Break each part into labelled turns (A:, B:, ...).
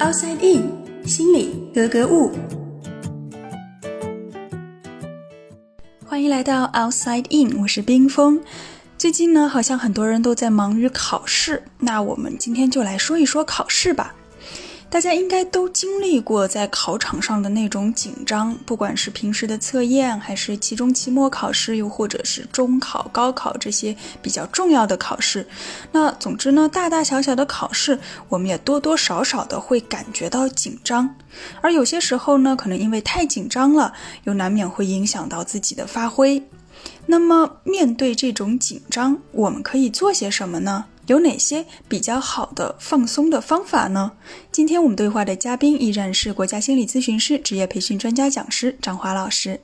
A: Outside In，心里格格物。欢迎来到 Outside In，我是冰峰。最近呢，好像很多人都在忙于考试，那我们今天就来说一说考试吧。大家应该都经历过在考场上的那种紧张，不管是平时的测验，还是期中、期末考试，又或者是中考、高考这些比较重要的考试。那总之呢，大大小小的考试，我们也多多少少的会感觉到紧张。而有些时候呢，可能因为太紧张了，又难免会影响到自己的发挥。那么面对这种紧张，我们可以做些什么呢？有哪些比较好的放松的方法呢？今天我们对话的嘉宾依然是国家心理咨询师、职业培训专家讲师张华老师。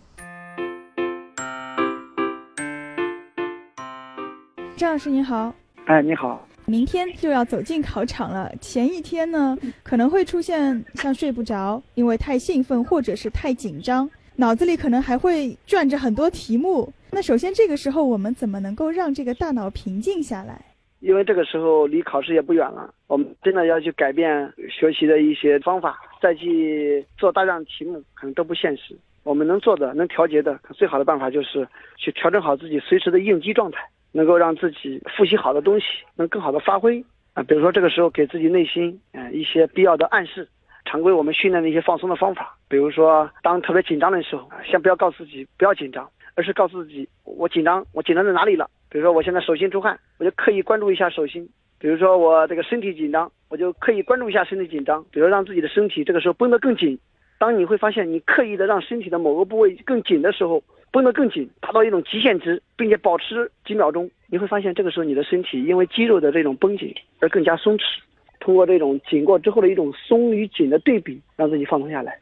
B: 张老师您好，
C: 哎，你好。
B: 明天就要走进考场了，前一天呢可能会出现像睡不着，因为太兴奋或者是太紧张，脑子里可能还会转着很多题目。那首先这个时候我们怎么能够让这个大脑平静下来？
C: 因为这个时候离考试也不远了，我们真的要去改变学习的一些方法，再去做大量题目，可能都不现实。我们能做的、能调节的，最好的办法就是去调整好自己随时的应激状态，能够让自己复习好的东西能更好的发挥啊。比如说这个时候给自己内心嗯一些必要的暗示，常规我们训练的一些放松的方法，比如说当特别紧张的时候，先不要告诉自己不要紧张，而是告诉自己我紧张，我紧张在哪里了。比如说我现在手心出汗，我就刻意关注一下手心；比如说我这个身体紧张，我就刻意关注一下身体紧张。比如让自己的身体这个时候绷得更紧。当你会发现你刻意的让身体的某个部位更紧的时候，绷得更紧，达到一种极限值，并且保持几秒钟，你会发现这个时候你的身体因为肌肉的这种绷紧而更加松弛。通过这种紧过之后的一种松与紧的对比，让自己放松下来。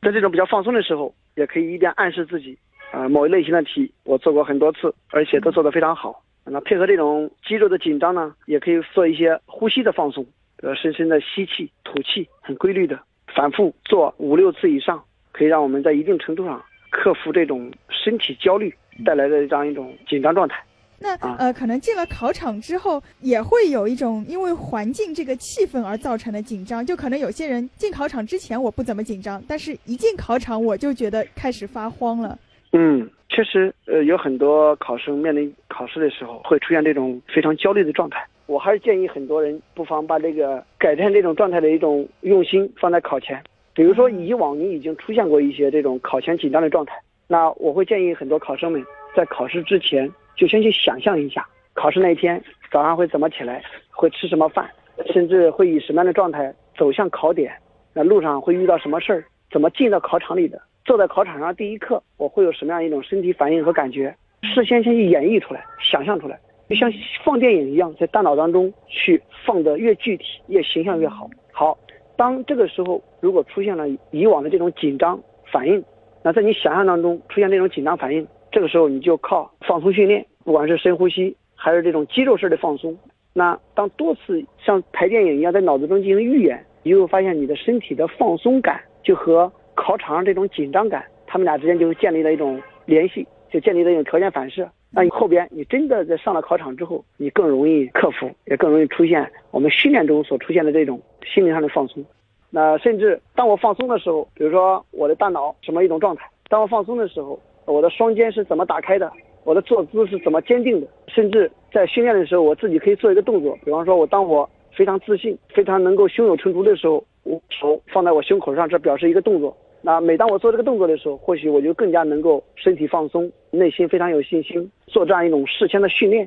C: 在这种比较放松的时候，也可以一边暗示自己。啊，某一类型的题我做过很多次，而且都做得非常好。那配合这种肌肉的紧张呢，也可以做一些呼吸的放松，比如深深的吸气、吐气，很规律的反复做五六次以上，可以让我们在一定程度上克服这种身体焦虑带来的这样一种紧张状态。
B: 那呃，可能进了考场之后，也会有一种因为环境这个气氛而造成的紧张。就可能有些人进考场之前我不怎么紧张，但是一进考场我就觉得开始发慌了。
C: 嗯，确实，呃，有很多考生面临考试的时候会出现这种非常焦虑的状态。我还是建议很多人不妨把这个改善这种状态的一种用心放在考前。比如说，以往你已经出现过一些这种考前紧张的状态，那我会建议很多考生们在考试之前就先去想象一下，考试那一天早上会怎么起来，会吃什么饭，甚至会以什么样的状态走向考点，那路上会遇到什么事儿，怎么进到考场里的。坐在考场上第一刻，我会有什么样一种身体反应和感觉？事先先去演绎出来，想象出来，就像放电影一样，在大脑当中去放的越具体、越形象越好。好，当这个时候如果出现了以往的这种紧张反应，那在你想象当中出现这种紧张反应，这个时候你就靠放松训练，不管是深呼吸还是这种肌肉式的放松。那当多次像拍电影一样在脑子中进行预演，你就会发现你的身体的放松感就和。考场上这种紧张感，他们俩之间就建立了一种联系，就建立了一种条件反射。那你后边你真的在上了考场之后，你更容易克服，也更容易出现我们训练中所出现的这种心理上的放松。那甚至当我放松的时候，比如说我的大脑什么一种状态？当我放松的时候，我的双肩是怎么打开的？我的坐姿是怎么坚定的？甚至在训练的时候，我自己可以做一个动作，比方说我当我非常自信、非常能够胸有成竹的时候，我手放在我胸口上，这表示一个动作。那每当我做这个动作的时候，或许我就更加能够身体放松，内心非常有信心，做这样一种事前的训练。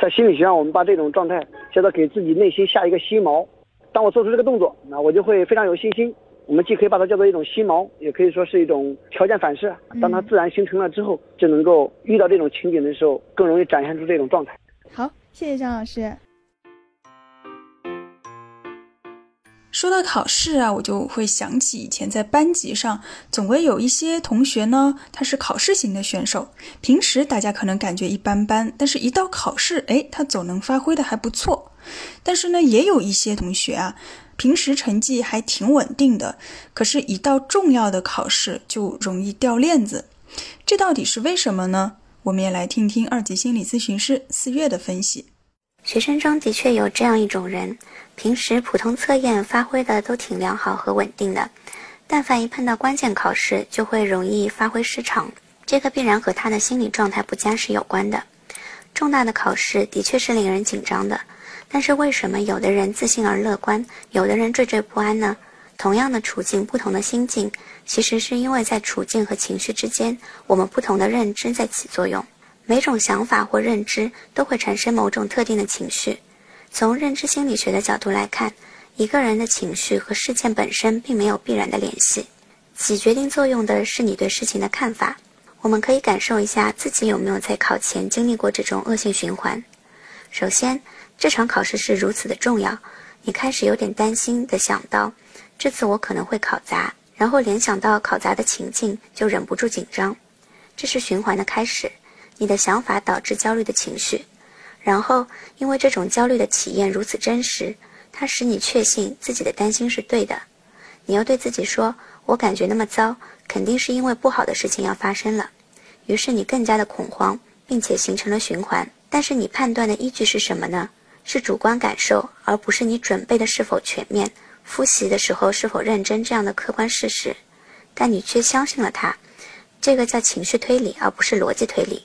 C: 在心理学上，我们把这种状态叫做给自己内心下一个心锚。当我做出这个动作，那我就会非常有信心。我们既可以把它叫做一种心锚，也可以说是一种条件反射。当它自然形成了之后，就能够遇到这种情景的时候，更容易展现出这种状态。
B: 好，谢谢张老师。
A: 说到考试啊，我就会想起以前在班级上，总会有一些同学呢，他是考试型的选手。平时大家可能感觉一般般，但是一到考试，哎，他总能发挥的还不错。但是呢，也有一些同学啊，平时成绩还挺稳定的，可是，一到重要的考试就容易掉链子。这到底是为什么呢？我们也来听听二级心理咨询师四月的分析。
D: 学生中的确有这样一种人，平时普通测验发挥的都挺良好和稳定的，但凡一碰到关键考试，就会容易发挥失常。这个必然和他的心理状态不佳是有关的。重大的考试的确是令人紧张的，但是为什么有的人自信而乐观，有的人惴惴不安呢？同样的处境，不同的心境，其实是因为在处境和情绪之间，我们不同的认知在起作用。每种想法或认知都会产生某种特定的情绪。从认知心理学的角度来看，一个人的情绪和事件本身并没有必然的联系，起决定作用的是你对事情的看法。我们可以感受一下自己有没有在考前经历过这种恶性循环。首先，这场考试是如此的重要，你开始有点担心的想到，这次我可能会考砸，然后联想到考砸的情境，就忍不住紧张。这是循环的开始，你的想法导致焦虑的情绪，然后因为这种焦虑的体验如此真实，它使你确信自己的担心是对的。你要对自己说：“我感觉那么糟，肯定是因为不好的事情要发生了。”于是你更加的恐慌，并且形成了循环。但是你判断的依据是什么呢？是主观感受，而不是你准备的是否全面、复习的时候是否认真这样的客观事实。但你却相信了它，这个叫情绪推理，而不是逻辑推理。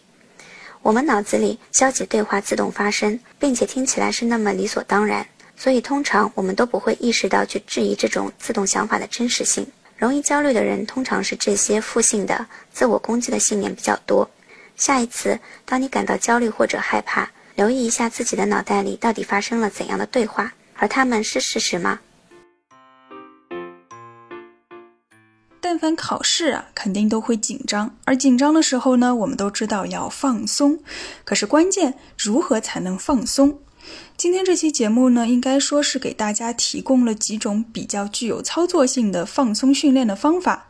D: 我们脑子里消极对话自动发生，并且听起来是那么理所当然，所以通常我们都不会意识到去质疑这种自动想法的真实性。容易焦虑的人，通常是这些负性的、自我攻击的信念比较多。下一次，当你感到焦虑或者害怕，留意一下自己的脑袋里到底发生了怎样的对话，而他们是事实吗？
A: 但凡考试啊，肯定都会紧张，而紧张的时候呢，我们都知道要放松。可是关键，如何才能放松？今天这期节目呢，应该说是给大家提供了几种比较具有操作性的放松训练的方法。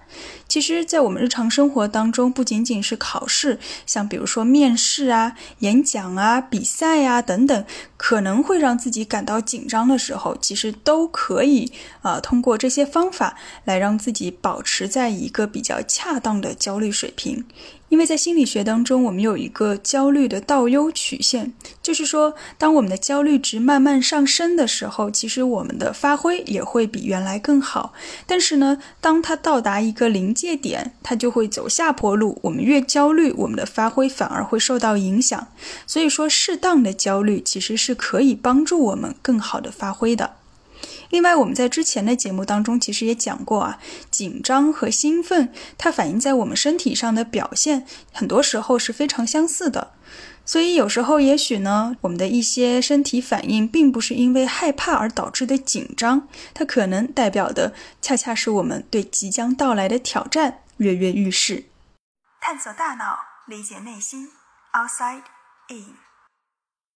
A: 其实，在我们日常生活当中，不仅仅是考试，像比如说面试啊、演讲啊、比赛啊等等，可能会让自己感到紧张的时候，其实都可以啊，通过这些方法来让自己保持在一个比较恰当的焦虑水平。因为在心理学当中，我们有一个焦虑的倒 U 曲线，就是说，当我们的焦虑值慢慢上升的时候，其实我们的发挥也会比原来更好。但是呢，当它到达一个临界点，它就会走下坡路。我们越焦虑，我们的发挥反而会受到影响。所以说，适当的焦虑其实是可以帮助我们更好的发挥的。另外，我们在之前的节目当中其实也讲过啊，紧张和兴奋，它反映在我们身体上的表现，很多时候是非常相似的。所以有时候也许呢，我们的一些身体反应并不是因为害怕而导致的紧张，它可能代表的恰恰是我们对即将到来的挑战跃跃欲试。探索大脑，理解内心，Outside In。